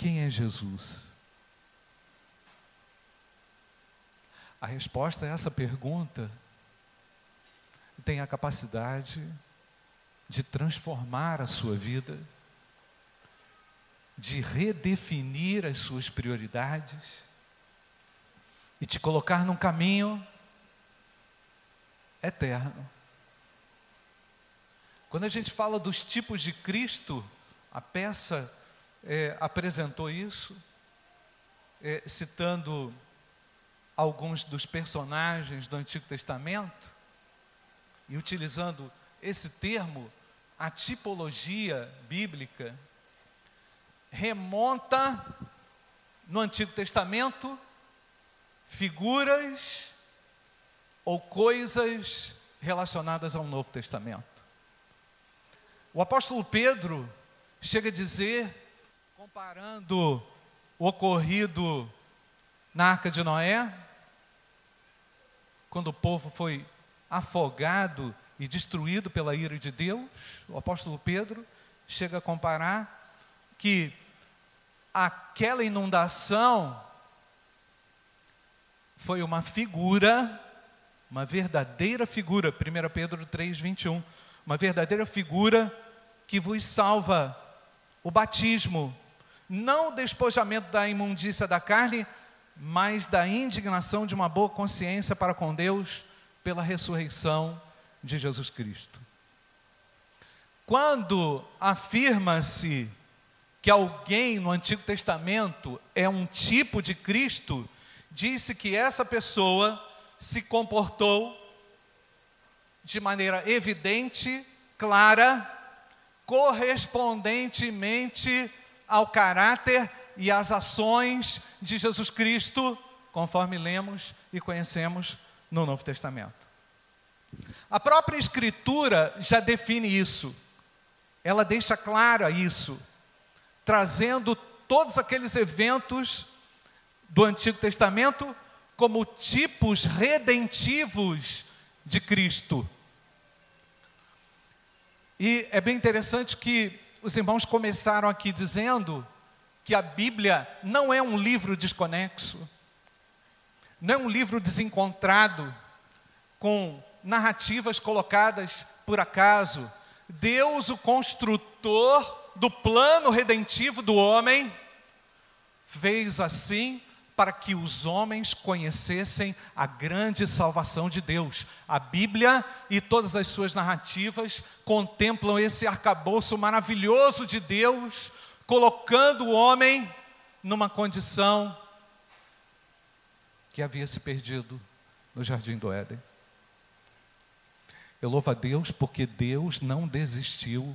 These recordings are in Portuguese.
quem é Jesus? A resposta a essa pergunta tem a capacidade de transformar a sua vida, de redefinir as suas prioridades e te colocar num caminho eterno. Quando a gente fala dos tipos de Cristo, a peça é, apresentou isso, é, citando alguns dos personagens do Antigo Testamento e utilizando esse termo, a tipologia bíblica remonta no Antigo Testamento figuras ou coisas relacionadas ao Novo Testamento. O apóstolo Pedro chega a dizer, comparando o ocorrido na arca de Noé, quando o povo foi afogado e destruído pela ira de Deus, o apóstolo Pedro chega a comparar que aquela inundação foi uma figura, uma verdadeira figura, 1 Pedro 3, 21, uma verdadeira figura que vos salva o batismo, não o despojamento da imundícia da carne, mas da indignação de uma boa consciência para com Deus pela ressurreição de Jesus Cristo. Quando afirma-se que alguém no Antigo Testamento é um tipo de Cristo, disse que essa pessoa se comportou de maneira evidente, clara, correspondentemente ao caráter e às ações de Jesus Cristo, conforme lemos e conhecemos no Novo Testamento. A própria Escritura já define isso, ela deixa clara isso, trazendo todos aqueles eventos do Antigo Testamento como tipos redentivos de Cristo. E é bem interessante que os irmãos começaram aqui dizendo que a Bíblia não é um livro desconexo, não é um livro desencontrado, com narrativas colocadas por acaso. Deus, o construtor do plano redentivo do homem, fez assim para que os homens conhecessem a grande salvação de Deus. A Bíblia e todas as suas narrativas contemplam esse arcabouço maravilhoso de Deus, colocando o homem numa condição que havia se perdido no jardim do Éden. Eu louvo a Deus porque Deus não desistiu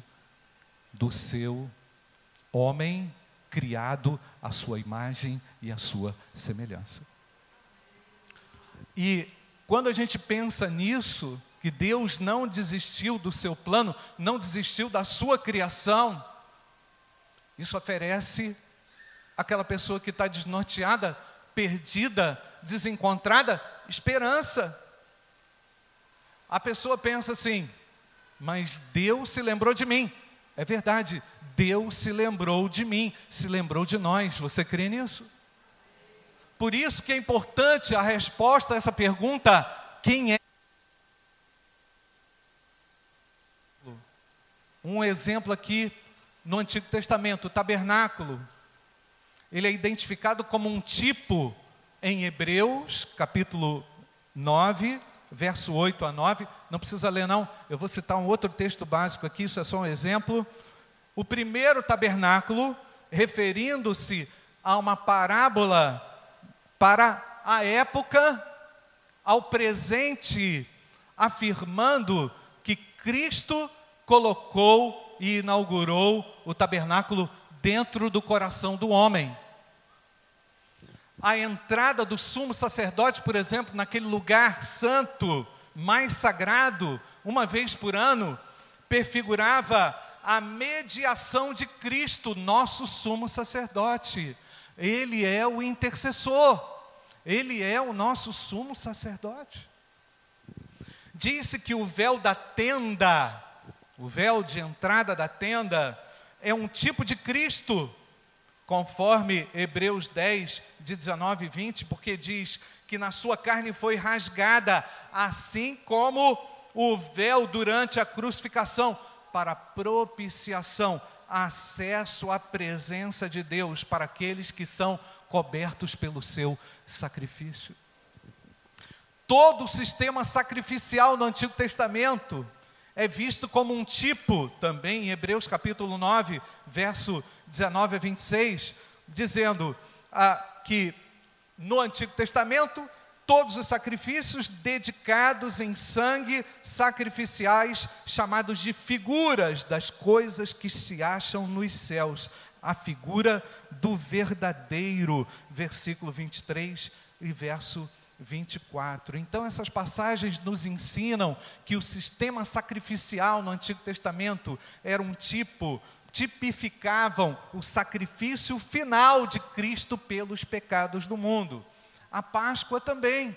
do seu homem criado à sua imagem e à sua semelhança. E quando a gente pensa nisso, que Deus não desistiu do seu plano, não desistiu da sua criação, isso oferece àquela pessoa que está desnorteada, perdida, desencontrada, esperança. A pessoa pensa assim, mas Deus se lembrou de mim. É verdade, Deus se lembrou de mim, se lembrou de nós. Você crê nisso? Por isso que é importante a resposta a essa pergunta: quem é? Um exemplo aqui no Antigo Testamento, o tabernáculo. Ele é identificado como um tipo em Hebreus, capítulo 9, verso 8 a 9. Não precisa ler, não. Eu vou citar um outro texto básico aqui, isso é só um exemplo. O primeiro tabernáculo, referindo-se a uma parábola para a época, ao presente, afirmando que Cristo colocou e inaugurou o tabernáculo dentro do coração do homem a entrada do sumo sacerdote, por exemplo, naquele lugar santo, mais sagrado, uma vez por ano, prefigurava a mediação de Cristo, nosso sumo sacerdote. Ele é o intercessor, ele é o nosso sumo sacerdote. Disse que o véu da tenda, o véu de entrada da tenda, é um tipo de Cristo conforme Hebreus 10, de 19 e 20, porque diz que na sua carne foi rasgada, assim como o véu durante a crucificação, para propiciação, acesso à presença de Deus para aqueles que são cobertos pelo seu sacrifício. Todo o sistema sacrificial no Antigo Testamento é visto como um tipo, também em Hebreus capítulo 9, verso 19 a 26, dizendo ah, que no Antigo Testamento todos os sacrifícios dedicados em sangue sacrificiais, chamados de figuras das coisas que se acham nos céus, a figura do verdadeiro, versículo 23 e verso 24. Então, essas passagens nos ensinam que o sistema sacrificial no Antigo Testamento era um tipo, tipificavam o sacrifício final de Cristo pelos pecados do mundo. A Páscoa também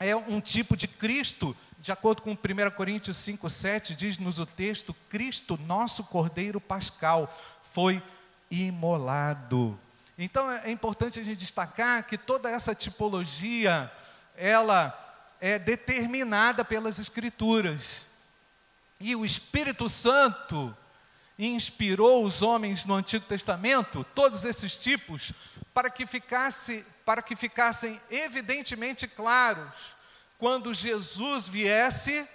é um tipo de Cristo, de acordo com 1 Coríntios 5,7, diz-nos o texto: Cristo, nosso Cordeiro Pascal, foi imolado então é, é importante a gente destacar que toda essa tipologia, ela é determinada pelas Escrituras. E o Espírito Santo inspirou os homens no Antigo Testamento, todos esses tipos, para que, ficasse, para que ficassem evidentemente claros quando Jesus viesse,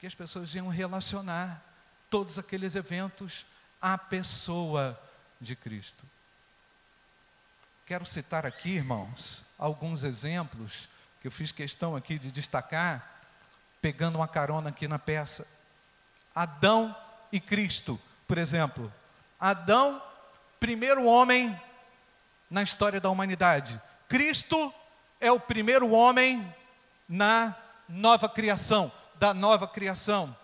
que as pessoas iam relacionar todos aqueles eventos à pessoa de Cristo. Quero citar aqui, irmãos, alguns exemplos que eu fiz questão aqui de destacar, pegando uma carona aqui na peça. Adão e Cristo, por exemplo. Adão, primeiro homem na história da humanidade. Cristo é o primeiro homem na nova criação, da nova criação.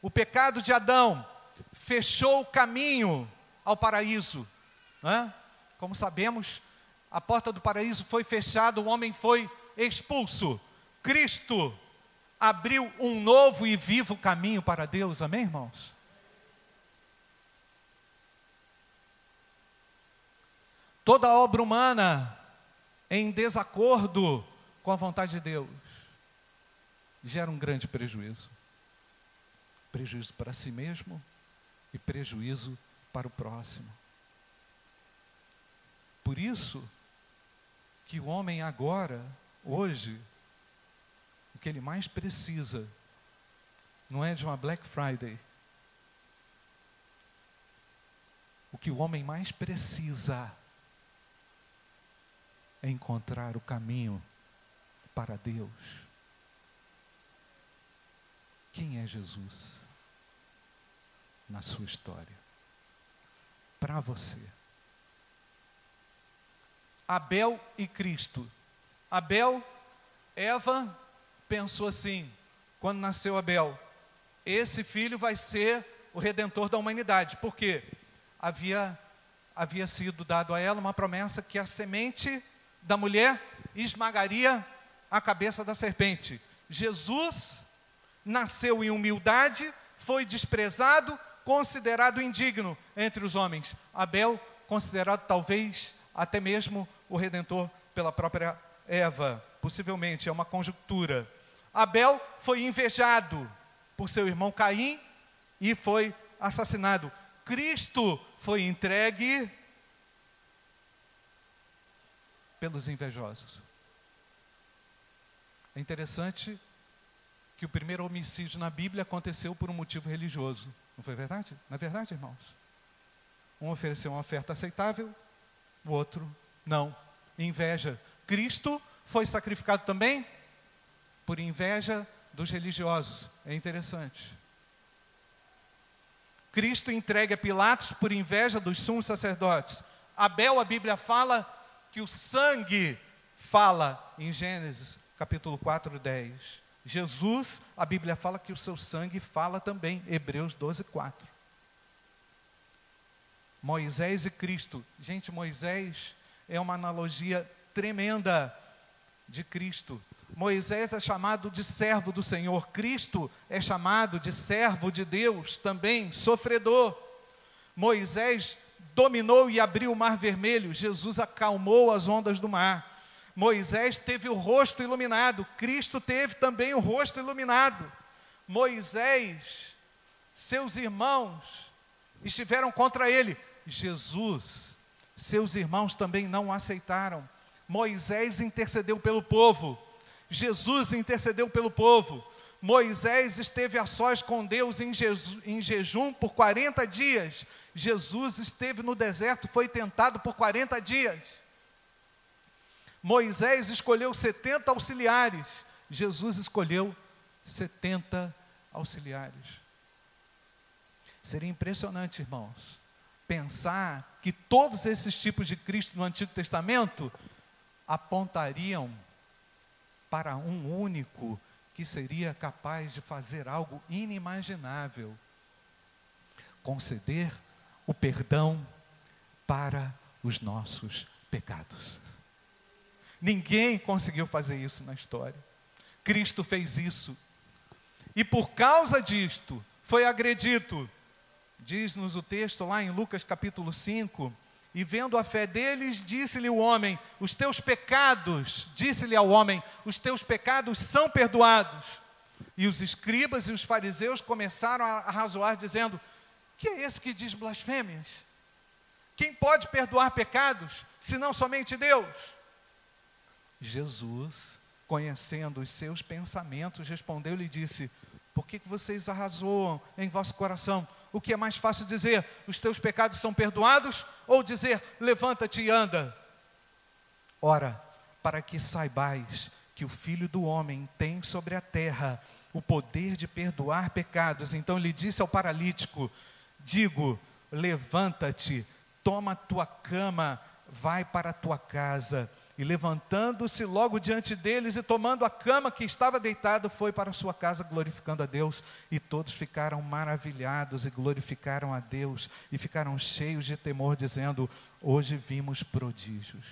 O pecado de Adão fechou o caminho ao paraíso. Né? Como sabemos, a porta do paraíso foi fechada, o homem foi expulso. Cristo abriu um novo e vivo caminho para Deus, amém, irmãos? Toda obra humana em desacordo com a vontade de Deus gera um grande prejuízo. Prejuízo para si mesmo e prejuízo para o próximo. Por isso que o homem agora, hoje, o que ele mais precisa não é de uma Black Friday. O que o homem mais precisa é encontrar o caminho para Deus. Quem é Jesus na sua história? Para você. Abel e Cristo. Abel, Eva pensou assim, quando nasceu Abel, esse filho vai ser o redentor da humanidade. Por quê? Havia, havia sido dado a ela uma promessa que a semente da mulher esmagaria a cabeça da serpente. Jesus nasceu em humildade, foi desprezado, considerado indigno entre os homens. Abel, considerado talvez até mesmo o redentor pela própria Eva. Possivelmente, é uma conjuntura. Abel foi invejado por seu irmão Caim e foi assassinado. Cristo foi entregue pelos invejosos. É interessante que o primeiro homicídio na Bíblia aconteceu por um motivo religioso. Não foi verdade? Não é verdade, irmãos? Um ofereceu uma oferta aceitável, o outro não. Inveja. Cristo foi sacrificado também por inveja dos religiosos. É interessante. Cristo entregue a Pilatos por inveja dos sumos sacerdotes. Abel, a Bíblia fala que o sangue fala em Gênesis capítulo 4, 10. Jesus, a Bíblia fala que o seu sangue fala também, Hebreus 12, 4. Moisés e Cristo. Gente, Moisés é uma analogia tremenda de Cristo. Moisés é chamado de servo do Senhor, Cristo é chamado de servo de Deus, também sofredor. Moisés dominou e abriu o mar vermelho, Jesus acalmou as ondas do mar. Moisés teve o rosto iluminado, Cristo teve também o rosto iluminado. Moisés, seus irmãos estiveram contra ele. Jesus, seus irmãos também não o aceitaram. Moisés intercedeu pelo povo. Jesus intercedeu pelo povo. Moisés esteve a sós com Deus em, em jejum por 40 dias. Jesus esteve no deserto, foi tentado por 40 dias. Moisés escolheu 70 auxiliares. Jesus escolheu 70 auxiliares. Seria impressionante, irmãos, pensar que todos esses tipos de Cristo no Antigo Testamento apontariam para um único que seria capaz de fazer algo inimaginável conceder o perdão para os nossos pecados. Ninguém conseguiu fazer isso na história. Cristo fez isso. E por causa disto, foi agredido. Diz-nos o texto lá em Lucas capítulo 5, e vendo a fé deles, disse-lhe o homem: Os teus pecados, disse-lhe ao homem, os teus pecados são perdoados. E os escribas e os fariseus começaram a razoar, dizendo: Que é esse que diz blasfêmias? Quem pode perdoar pecados, senão somente Deus? Jesus, conhecendo os seus pensamentos, respondeu-lhe e disse: Por que, vocês arrazoam em vosso coração? o que é mais fácil dizer, os teus pecados são perdoados, ou dizer, levanta-te e anda? Ora, para que saibais que o Filho do Homem tem sobre a terra o poder de perdoar pecados, então lhe disse ao paralítico: Digo, levanta-te, toma tua cama, vai para a tua casa. E levantando-se logo diante deles e tomando a cama que estava deitado, foi para sua casa glorificando a Deus. E todos ficaram maravilhados e glorificaram a Deus e ficaram cheios de temor, dizendo: Hoje vimos prodígios.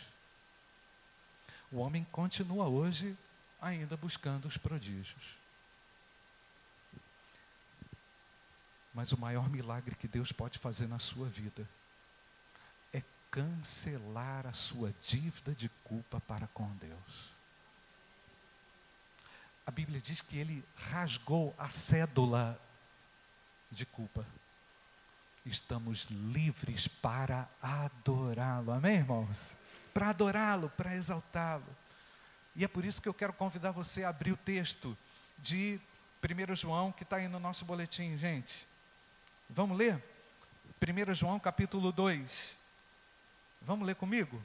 O homem continua hoje ainda buscando os prodígios. Mas o maior milagre que Deus pode fazer na sua vida cancelar a sua dívida de culpa para com Deus. A Bíblia diz que ele rasgou a cédula de culpa. Estamos livres para adorá-lo. Amém, irmãos? Para adorá-lo, para exaltá-lo. E é por isso que eu quero convidar você a abrir o texto de 1 João, que está aí no nosso boletim, gente. Vamos ler? 1 João capítulo 2. Vamos ler comigo?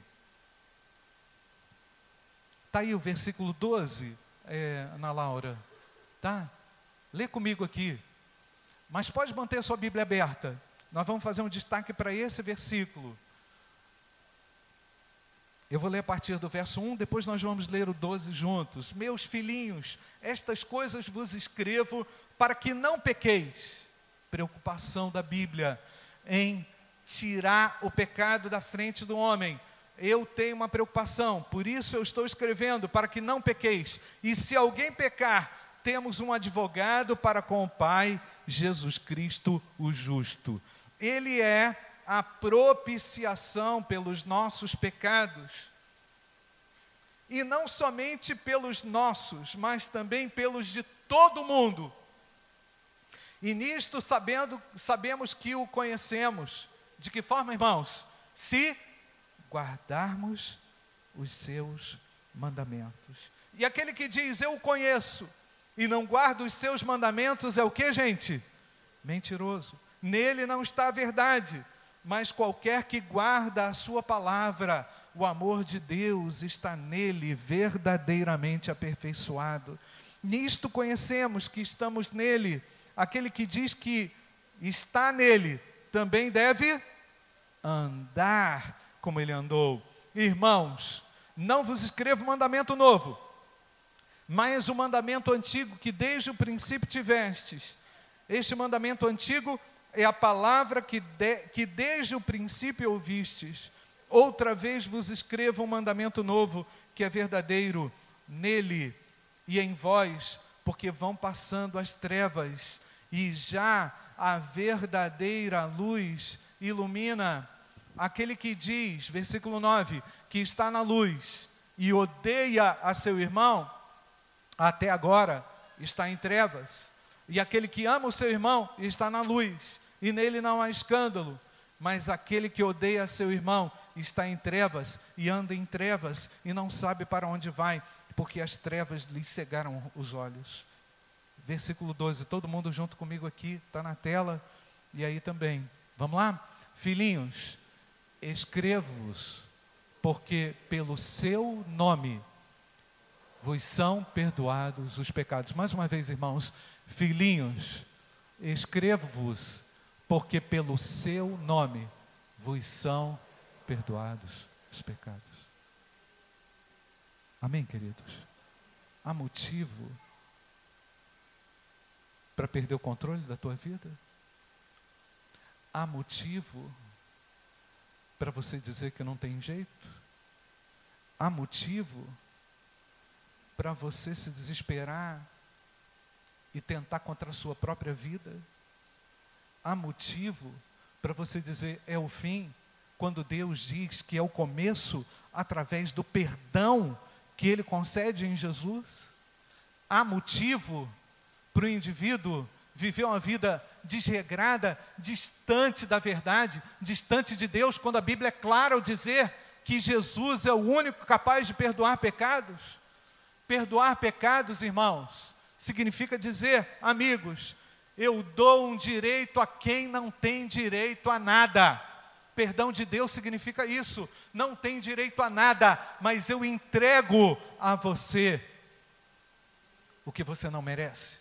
Está aí o versículo 12, é, Ana Laura. Tá? Lê comigo aqui. Mas pode manter a sua Bíblia aberta. Nós vamos fazer um destaque para esse versículo. Eu vou ler a partir do verso 1, depois nós vamos ler o 12 juntos. Meus filhinhos, estas coisas vos escrevo para que não pequeis. Preocupação da Bíblia em tirar o pecado da frente do homem. Eu tenho uma preocupação, por isso eu estou escrevendo, para que não pequeis. E se alguém pecar, temos um advogado para com o Pai, Jesus Cristo, o justo. Ele é a propiciação pelos nossos pecados. E não somente pelos nossos, mas também pelos de todo mundo. E nisto sabendo, sabemos que o conhecemos de que forma, irmãos? Se guardarmos os seus mandamentos. E aquele que diz, eu o conheço, e não guarda os seus mandamentos, é o que, gente? Mentiroso. Nele não está a verdade, mas qualquer que guarda a sua palavra, o amor de Deus está nele verdadeiramente aperfeiçoado. Nisto conhecemos que estamos nele. Aquele que diz que está nele também deve andar como ele andou. Irmãos, não vos escrevo mandamento novo, mas o mandamento antigo que desde o princípio tivestes. Este mandamento antigo é a palavra que, de, que desde o princípio ouvistes. Outra vez vos escrevo um mandamento novo, que é verdadeiro nele e em vós, porque vão passando as trevas e já a verdadeira luz ilumina. aquele que diz, versículo 9, que está na luz e odeia a seu irmão, até agora está em trevas. E aquele que ama o seu irmão está na luz, e nele não há escândalo. Mas aquele que odeia seu irmão está em trevas e anda em trevas e não sabe para onde vai, porque as trevas lhe cegaram os olhos. Versículo 12, todo mundo junto comigo aqui, está na tela, e aí também. Vamos lá? Filhinhos, escrevo-vos, porque pelo seu nome vos são perdoados os pecados. Mais uma vez, irmãos, filhinhos, escrevo-vos, porque pelo seu nome vos são perdoados os pecados. Amém, queridos? Há motivo para perder o controle da tua vida? Há motivo para você dizer que não tem jeito? Há motivo para você se desesperar e tentar contra a sua própria vida? Há motivo para você dizer é o fim, quando Deus diz que é o começo através do perdão que Ele concede em Jesus? Há motivo para o indivíduo viver uma vida desregrada, distante da verdade, distante de Deus, quando a Bíblia é clara ao dizer que Jesus é o único capaz de perdoar pecados. Perdoar pecados, irmãos, significa dizer, amigos, eu dou um direito a quem não tem direito a nada. Perdão de Deus significa isso, não tem direito a nada, mas eu entrego a você o que você não merece.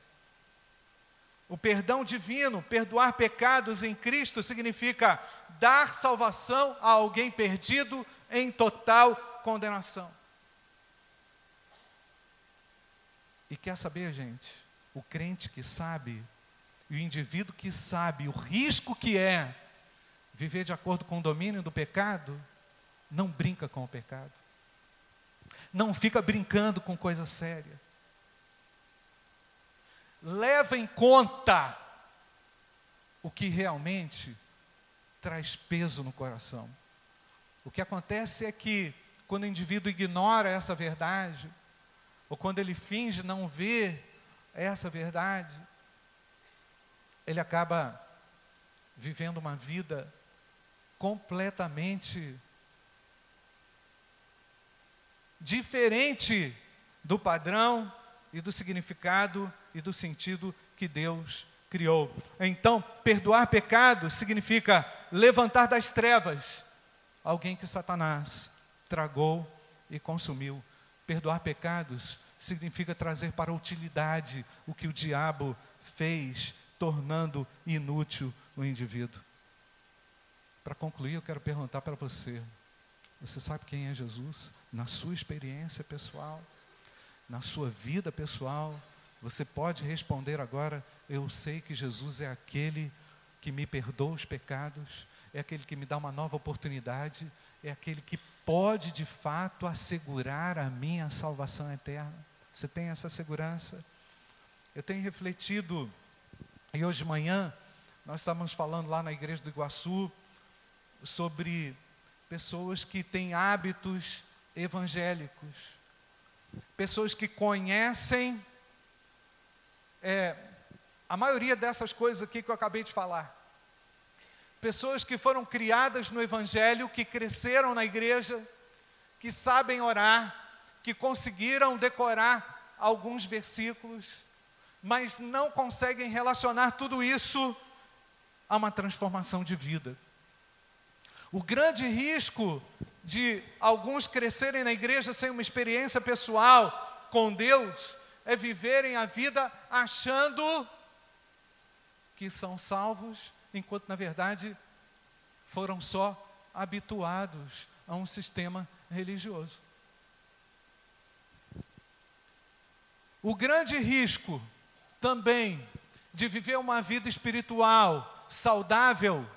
O perdão divino, perdoar pecados em Cristo, significa dar salvação a alguém perdido em total condenação. E quer saber, gente? O crente que sabe, e o indivíduo que sabe o risco que é viver de acordo com o domínio do pecado, não brinca com o pecado. Não fica brincando com coisa séria leva em conta o que realmente traz peso no coração. O que acontece é que, quando o indivíduo ignora essa verdade, ou quando ele finge não ver essa verdade, ele acaba vivendo uma vida completamente diferente do padrão e do significado e do sentido que Deus criou. Então, perdoar pecados significa levantar das trevas alguém que Satanás tragou e consumiu. Perdoar pecados significa trazer para utilidade o que o diabo fez, tornando inútil o indivíduo. Para concluir, eu quero perguntar para você: você sabe quem é Jesus? Na sua experiência pessoal, na sua vida pessoal, você pode responder agora: Eu sei que Jesus é aquele que me perdoa os pecados, é aquele que me dá uma nova oportunidade, é aquele que pode de fato assegurar a minha salvação eterna. Você tem essa segurança? Eu tenho refletido, e hoje de manhã, nós estávamos falando lá na igreja do Iguaçu sobre pessoas que têm hábitos evangélicos, pessoas que conhecem é, a maioria dessas coisas aqui que eu acabei de falar. Pessoas que foram criadas no Evangelho, que cresceram na igreja, que sabem orar, que conseguiram decorar alguns versículos, mas não conseguem relacionar tudo isso a uma transformação de vida. O grande risco de alguns crescerem na igreja sem uma experiência pessoal com Deus é viverem a vida achando que são salvos, enquanto na verdade foram só habituados a um sistema religioso. O grande risco também de viver uma vida espiritual saudável,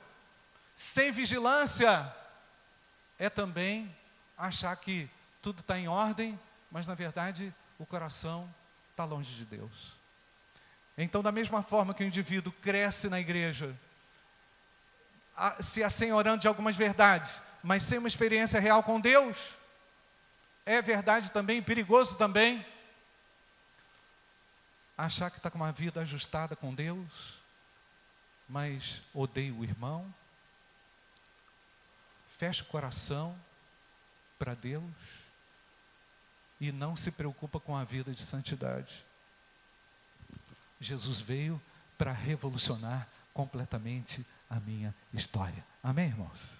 sem vigilância, é também achar que tudo está em ordem, mas na verdade o coração está longe de Deus. Então, da mesma forma que o indivíduo cresce na igreja, se assenhorando de algumas verdades, mas sem uma experiência real com Deus, é verdade também, perigoso também. Achar que está com uma vida ajustada com Deus, mas odeia o irmão, fecha o coração para Deus e não se preocupa com a vida de santidade. Jesus veio para revolucionar completamente a minha história. Amém, irmãos?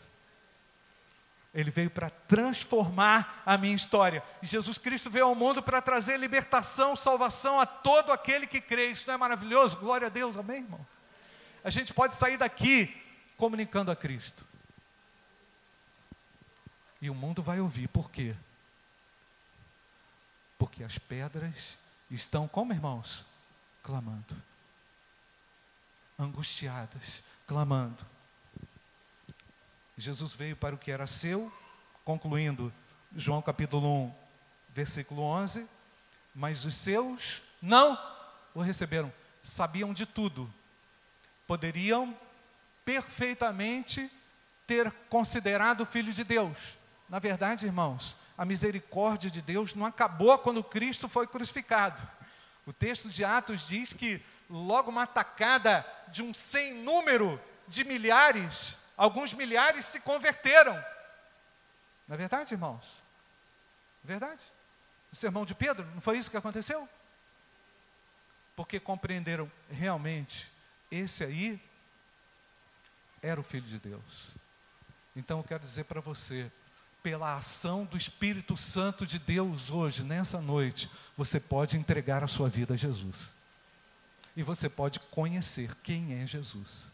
Ele veio para transformar a minha história. E Jesus Cristo veio ao mundo para trazer libertação, salvação a todo aquele que crê. Isso não é maravilhoso? Glória a Deus, amém, irmãos? A gente pode sair daqui comunicando a Cristo. E o mundo vai ouvir, por quê? Porque as pedras estão, como irmãos? Clamando. Angustiadas, clamando. Jesus veio para o que era seu, concluindo João capítulo 1, versículo 11, mas os seus não o receberam, sabiam de tudo, poderiam perfeitamente ter considerado filho de Deus. Na verdade, irmãos, a misericórdia de Deus não acabou quando Cristo foi crucificado. O texto de Atos diz que logo uma atacada de um sem número de milhares, alguns milhares se converteram. Não é verdade, irmãos? É verdade? O sermão de Pedro, não foi isso que aconteceu? Porque compreenderam realmente, esse aí era o Filho de Deus. Então eu quero dizer para você, pela ação do Espírito Santo de Deus hoje, nessa noite, você pode entregar a sua vida a Jesus. E você pode conhecer quem é Jesus.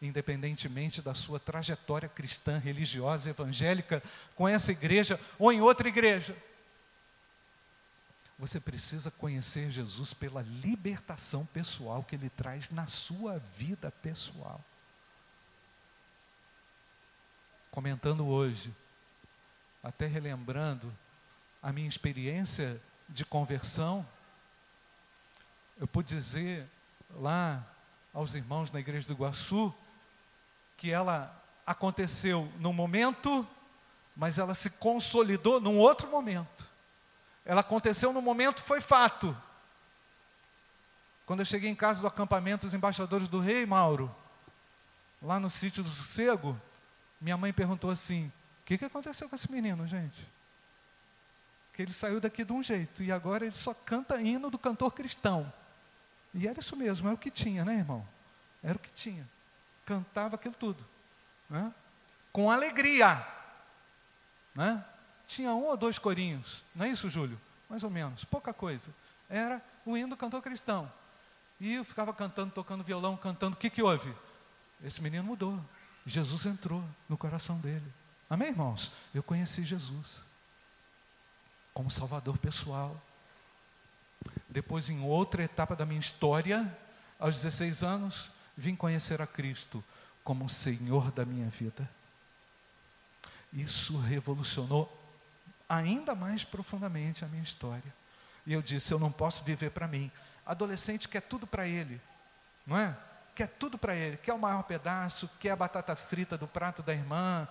Independentemente da sua trajetória cristã, religiosa, evangélica, com essa igreja ou em outra igreja. Você precisa conhecer Jesus pela libertação pessoal que ele traz na sua vida pessoal. Comentando hoje, até relembrando a minha experiência de conversão, eu pude dizer lá aos irmãos na igreja do Iguaçu que ela aconteceu num momento, mas ela se consolidou num outro momento. Ela aconteceu no momento, foi fato. Quando eu cheguei em casa do acampamento dos embaixadores do rei, Mauro, lá no sítio do Sossego, minha mãe perguntou assim: o que, que aconteceu com esse menino, gente? Que ele saiu daqui de um jeito e agora ele só canta hino do cantor cristão. E era isso mesmo, era o que tinha, né, irmão? Era o que tinha. Cantava aquilo tudo. Né? Com alegria. Né? Tinha um ou dois corinhos, não é isso, Júlio? Mais ou menos, pouca coisa. Era o hino do cantor cristão. E eu ficava cantando, tocando violão, cantando. O que, que houve? Esse menino mudou. Jesus entrou no coração dele. Amém, irmãos? Eu conheci Jesus como Salvador pessoal. Depois, em outra etapa da minha história, aos 16 anos, vim conhecer a Cristo como Senhor da minha vida. Isso revolucionou ainda mais profundamente a minha história. E eu disse: eu não posso viver para mim. Adolescente quer tudo para ele, não é? Quer tudo para ele. Quer o maior pedaço, quer a batata frita do prato da irmã,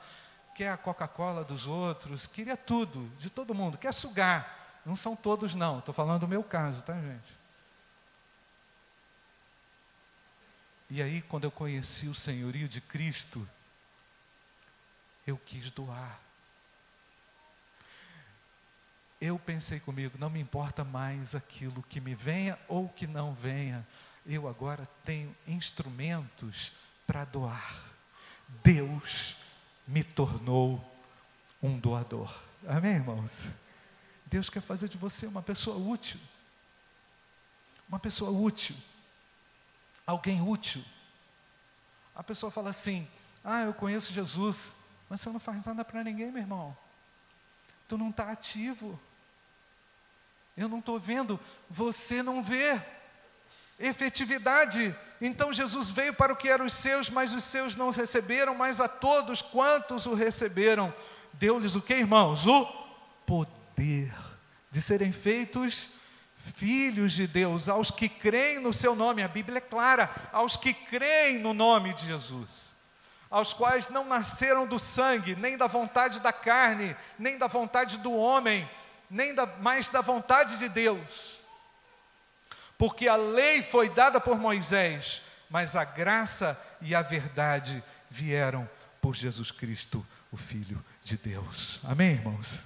quer a Coca-Cola dos outros, queria tudo, de todo mundo, quer sugar. Não são todos, não. Estou falando do meu caso, tá, gente? E aí, quando eu conheci o senhorio de Cristo, eu quis doar. Eu pensei comigo, não me importa mais aquilo que me venha ou que não venha, eu agora tenho instrumentos para doar. Deus me tornou um doador. Amém, irmãos? Deus quer fazer de você uma pessoa útil. Uma pessoa útil. Alguém útil. A pessoa fala assim: Ah, eu conheço Jesus, mas você não faz nada para ninguém, meu irmão. Tu não está ativo. Eu não estou vendo, você não vê. Efetividade. Então Jesus veio para o que eram os seus, mas os seus não receberam, mas a todos quantos o receberam, deu-lhes o que, irmãos? O poder de serem feitos filhos de Deus, aos que creem no seu nome, a Bíblia é clara, aos que creem no nome de Jesus. aos quais não nasceram do sangue, nem da vontade da carne, nem da vontade do homem, nem da, mais da vontade de Deus. Porque a lei foi dada por Moisés, mas a graça e a verdade vieram por Jesus Cristo, o Filho de Deus. Amém, irmãos?